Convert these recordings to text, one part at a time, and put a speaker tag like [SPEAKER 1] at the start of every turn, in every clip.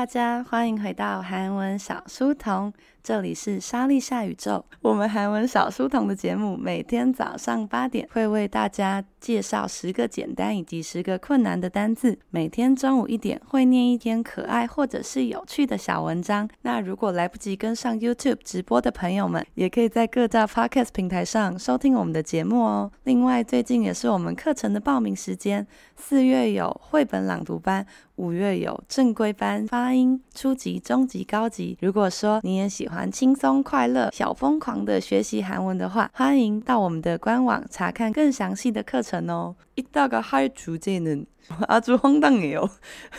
[SPEAKER 1] 大家，欢迎回到韩文小书童。这里是莎莉夏宇宙，我们韩文小书童的节目每天早上八点会为大家介绍十个简单以及十个困难的单字，每天中午一点会念一篇可爱或者是有趣的小文章。那如果来不及跟上 YouTube 直播的朋友们，也可以在各大 Podcast 平台上收听我们的节目哦。另外，最近也是我们课程的报名时间，四月有绘本朗读班，五月有正规班，发音初级、中级、高级。如果说你也喜，欢轻松快乐、小疯狂的学习韩文的话，欢迎到我们的官网查看更详细的课程哦。一大个嗨主见呢，阿朱荒诞也有。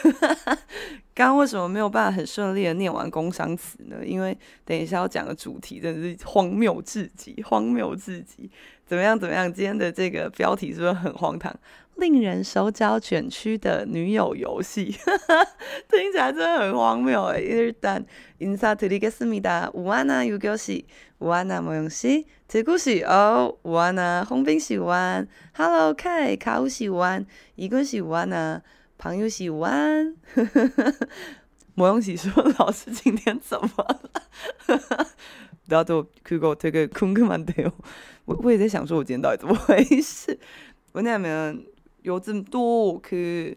[SPEAKER 1] 刚刚为什么没有办法很顺利的念完工商词呢？因为等一下要讲的主题真的是荒谬至极，荒谬至极。怎么样？怎么样？今天的这个标题是不是很荒唐？令人手脚卷曲的女友游戏，听起来真的很荒谬哎。일단인사드리겠습니다 우아나유교 씨， 우아나모영 씨， 대구 씨， 哦，우아나홍빈 씨， 우안，Hello K， 卡우씨， 우안， 이근 씨， 우아나방유 씨， 우안。모영 씨说：“老师今天怎么了？”大家都그거되게궁금한데요。我我也在想说，我今天到底怎么回事？왜냐면 요즘 또 그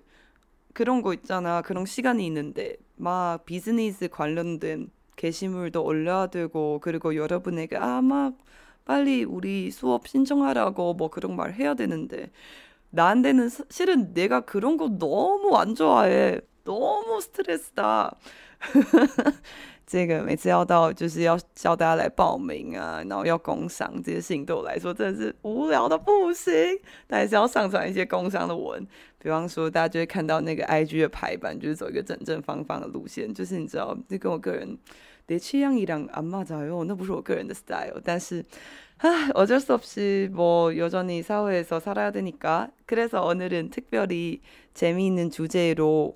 [SPEAKER 1] 그런 거 있잖아. 그런 시간이 있는데 막 비즈니스 관련된 게시물도 올려야 되고 그리고 여러분에게 아막 빨리 우리 수업 신청하라고 뭐 그런 말 해야 되는데 나한테는 실은 내가 그런 거 너무 안 좋아해. 너무 스트레스다. 这个每次要到就是要叫大家来报名啊，然后要工商这些事情对我来说真的是无聊的不行，但还是要上传一些工商的文。比方说，大家就会看到那个 IG 的排版，就是走一个正正方方的路线，就是你知道，这跟我个人的취향이랑안맞아요，那不是我个人的 style。但是，唉，어쩔수없이뭐여전히사회에서살아야되니까그래서오늘은특별히재미있는주제로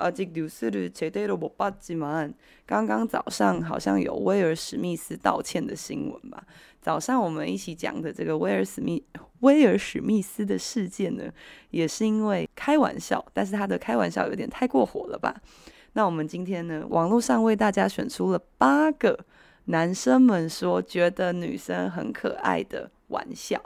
[SPEAKER 1] 啊，这뉴스를제대로못봤지만刚刚早上好像有威尔史密斯道歉的新闻吧？早上我们一起讲的这个威尔史密威尔史密斯的事件呢，也是因为开玩笑，但是他的开玩笑有点太过火了吧？那我们今天呢，网络上为大家选出了八个男生们说觉得女生很可爱的玩笑。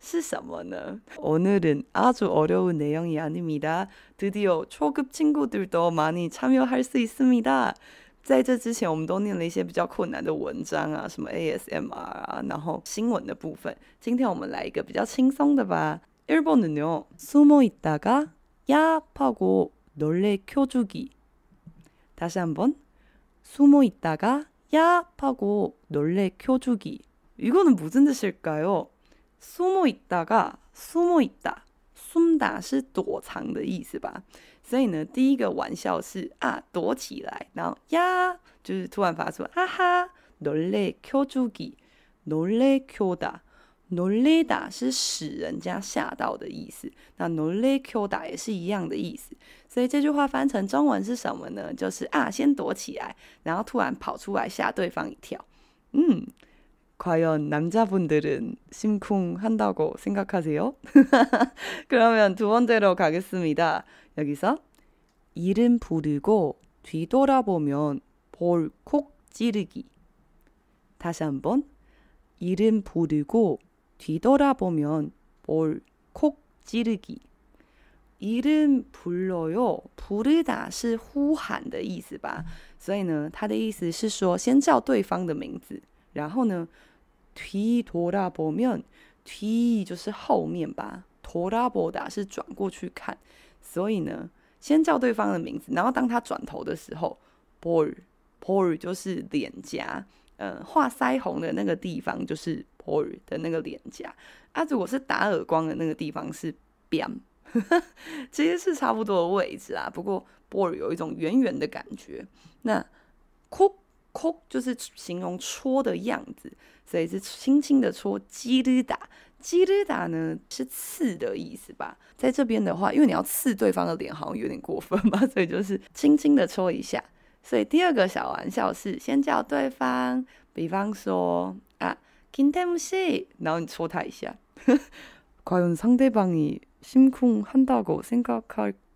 [SPEAKER 1] 是什么呢？오늘은아주어려운내용이아닙니다 드디어초급친구들도많이참여할수있습니다在这之前，我们都念了一些比较困难的文章啊，什么 ASMR 啊，然后新闻的部分。今天我们来一个比较轻松的吧。일본은요숨어있다가야하고놀래켜주기다시한번숨어있다가야하고놀래켜주기이거는무슨뜻일까요 숨어있다가 숨어있다，숨다是躲藏的意思吧？所以呢，第一个玩笑是啊，躲起来，然后呀，就是突然发出哈哈，놀래켜주기놀래켜다놀래다是使人家吓到的意思，那놀래켜다也是一样的意思。所以这句话翻成中文是什么呢？就是啊，先躲起来，然后突然跑出来吓对方一跳，嗯。 과연남자분들은심쿵한다고생각하세요? 그러면두번째로가겠습니다 여기서이름부르고뒤돌아보면볼콕찌르기다시한번이름부르고뒤돌아보면볼콕찌르기이름불러요부르다是呼喊的意思吧？所以呢，它的意思是说，先叫对方的名字，然后呢。 뒤돌아보면 뒤就是后面吧，돌아보다是转过去看，所以呢，先叫对方的名字，然后当他转头的时候，볼 볼就是脸颊，嗯，画腮红的那个地方就是볼的那个脸颊，啊，如果是打耳光的那个地方是뺨，其实是差不多的位置啊，不过볼有一种圆圆的感觉，那콕 콕就是形容戳的样子，所以是轻轻的戳。찌르다，찌르다呢是刺的意思吧？在这边的话，因为你要刺对方的脸，好像有点过分嘛，所以就是轻轻的戳一下。所以第二个小玩笑是先叫对方，比方说啊，김태무 씨， 然后你戳他一下。과연 상대방이심쿵한다고생각할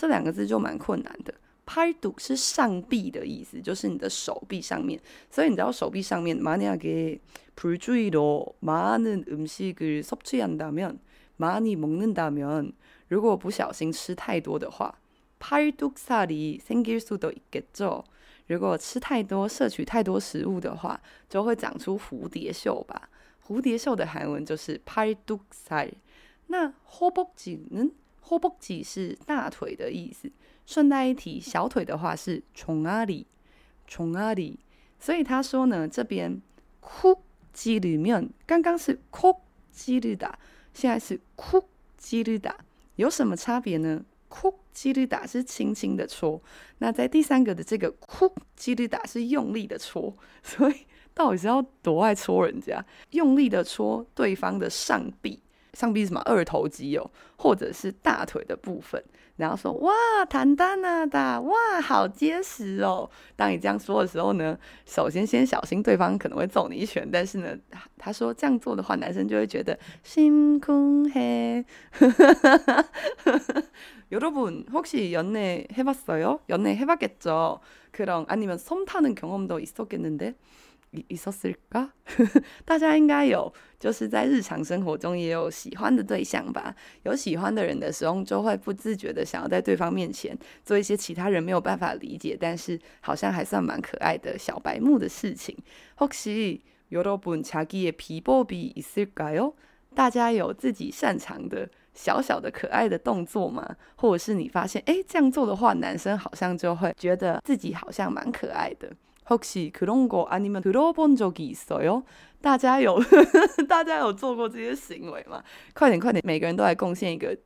[SPEAKER 1] 这两个字就蛮困难的。팔뚝是上臂的意思，就是你的手臂上面。所以你知道手臂上面，만약에불주의로많은음식을섭취한다면많이먹는다면如果不小心吃太多的话，팔뚝살이생길수도있겠죠。如果吃太多，摄取太多食物的话，就会长出蝴蝶袖吧。蝴蝶袖的韩文就是팔뚝 살。 那허벅지는 后部肌是大腿的意思。顺带一提，小腿的话是重阿里，重阿里。所以他说呢，这边哭基里面刚刚是酷基的，现在是酷基的，有什么差别呢？哭基的打是轻轻的搓，那在第三个的这个哭基的打是用力的搓。所以到底是要多爱搓人家？用力的搓对方的上臂。上臂是什么？二头肌哦，或者是大腿的部分。然后说哇，단단하다，哇，好结实哦。当你这样说的时候呢，首先先小心对方可能会揍你一拳。但是呢，他说这样做的话，男生就会觉得心空黑。여러분혹시연애해봤어요연애해봤겠죠그럼아니면솜타는경험도있었겠는데 있었을까？大家应该有，就是在日常生活中也有喜欢的对象吧？有喜欢的人的时候，就会不自觉的想要在对方面前做一些其他人没有办法理解，但是好像还算蛮可爱的小白目的事情。혹시여러분자기의비법이있을까요？大家有自己擅长的小小的可爱的动作吗？或者是你发现，诶，这样做的话，男生好像就会觉得自己好像蛮可爱的。 혹시그런거아니면들어본적이있어요？大家有大家有做过这些行为吗？快点快点，每个人都来贡献一个。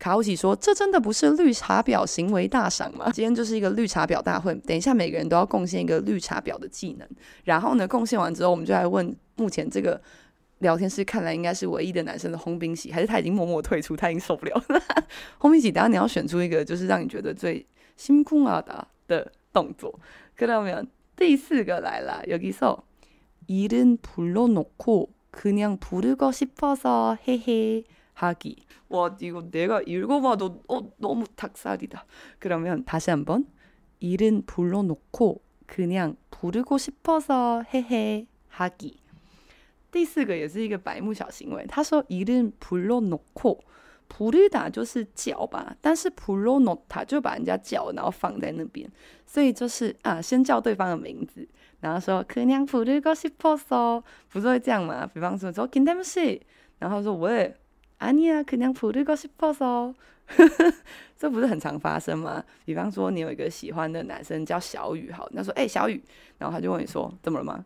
[SPEAKER 1] 卡奥奇说：“这真的不是绿茶婊行为大赏吗？”今天就是一个绿茶婊大会。等一下，每个人都要贡献一个绿茶婊的技能。然后呢，贡献完之后，我们就来问目前这个聊天室看来应该是唯一的男生的红冰喜，还是他已经默默退出，他已经受不了了。红冰喜，等下你要选出一个就是让你觉得最心空啊的的动作，看到没有？ 第四个来了，여기서이름불러놓고그냥부르고싶어서헤헤하기와이거내가읽어봐도어너무닭살이다그러면다시한번이름불러놓고그냥부르고싶어서헤헤하기第四个也是一个白目小行为，他说이름불러놓고 普利达就是叫吧，但是普罗诺塔就把人家叫，然后放在那边，所以就是啊，先叫对方的名字，然后说可娘普利个西婆嗦，不是会这样吗？比方说说金丹西，然后说喂，阿尼亚可娘普利个西婆嗦，这不是很常发生吗？比方说你有一个喜欢的男生叫小雨，好，那说哎、小雨，然后他就问你说怎么了吗？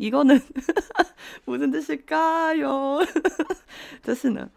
[SPEAKER 1] 이거는 무슨 뜻일까요? 就是呢，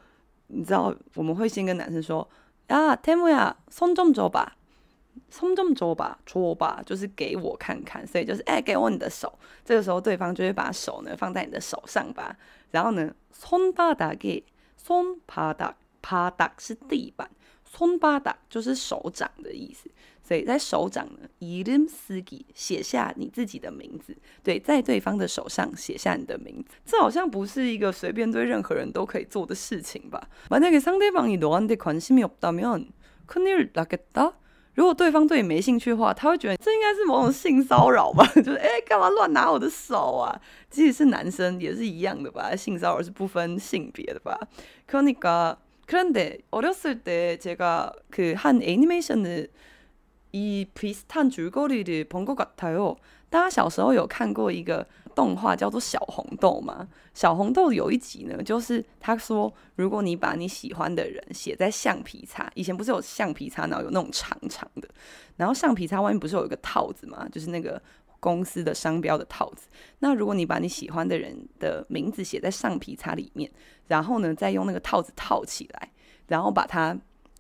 [SPEAKER 1] 你知道我们会先跟男生说，呀， 태무야，손 좀 줘봐，손 좀 줘봐，줘봐就是 给我看看，所以就是哎，给我你的手。这个时候对方就会把手呢放在你的手上吧。然后呢，손바닥에， 손바닥， 바닥是地板，손바닥就是手掌的意思。 所以在手掌呢，이름쓰기写下你自己的名字。对，在对方的手上写下你的名字，这好像不是一个随便对任何人都可以做的事情吧？만약에상대방이너한테관심이없다면큰일나겠다。如果对方对你没兴趣的话，他会觉得这应该是某种性骚扰吧？就是哎，干嘛乱拿我的手啊？即使是男生也是一样的吧？性骚扰是不分性别的吧？그러니까그런데어렸을때제가그한애니메이션을 以비슷한줄거리를본것같아요。大家小时候有看过一个动画叫做《小红豆》吗？小红豆有一集呢，就是他说，如果你把你喜欢的人写在橡皮擦，以前不是有橡皮擦，然后有那种长长的，然后橡皮擦外面不是有一个套子吗？就是那个公司的商标的套子。那如果你把你喜欢的人的名字写在橡皮擦里面，然后呢，再用那个套子套起来，然后把它。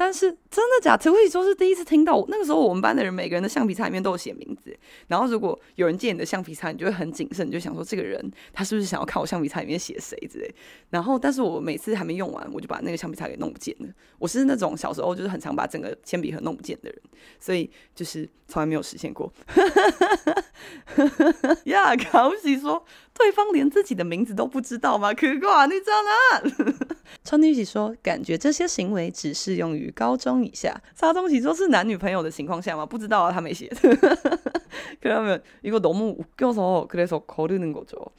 [SPEAKER 1] 但是真的假的？我以说是第一次听到。那个时候我们班的人每个人的橡皮擦里面都有写名字。然后如果有人借你的橡皮擦，你就会很谨慎，你就想说这个人他是不是想要看我橡皮擦里面写谁之类。然后，但是我每次还没用完，我就把那个橡皮擦给弄不见了。我是那种小时候就是很常把整个铅笔盒弄不见的人，所以就是从来没有实现过。呀，搞喜说对方连自己的名字都不知道吗？可挂，你知道吗？川女喜说，感觉这些行为只适用于高中以下。沙中喜说，是男女朋友的情况下吗？不知道啊，他没写。그러면이거너무웃겨서그래서거르는거죠